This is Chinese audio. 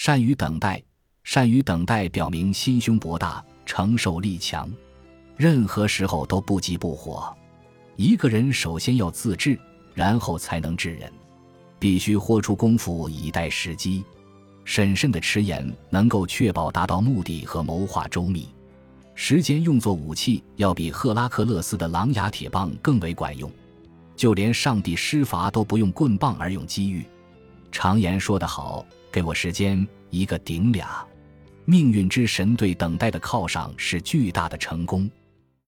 善于等待，善于等待表明心胸博大，承受力强，任何时候都不急不火。一个人首先要自治，然后才能治人，必须豁出功夫以待时机。审慎的迟延能够确保达到目的和谋划周密。时间用作武器，要比赫拉克勒斯的狼牙铁棒更为管用。就连上帝施罚都不用棍棒而用机遇。常言说得好：“给我时间，一个顶俩。”命运之神对等待的犒赏是巨大的成功。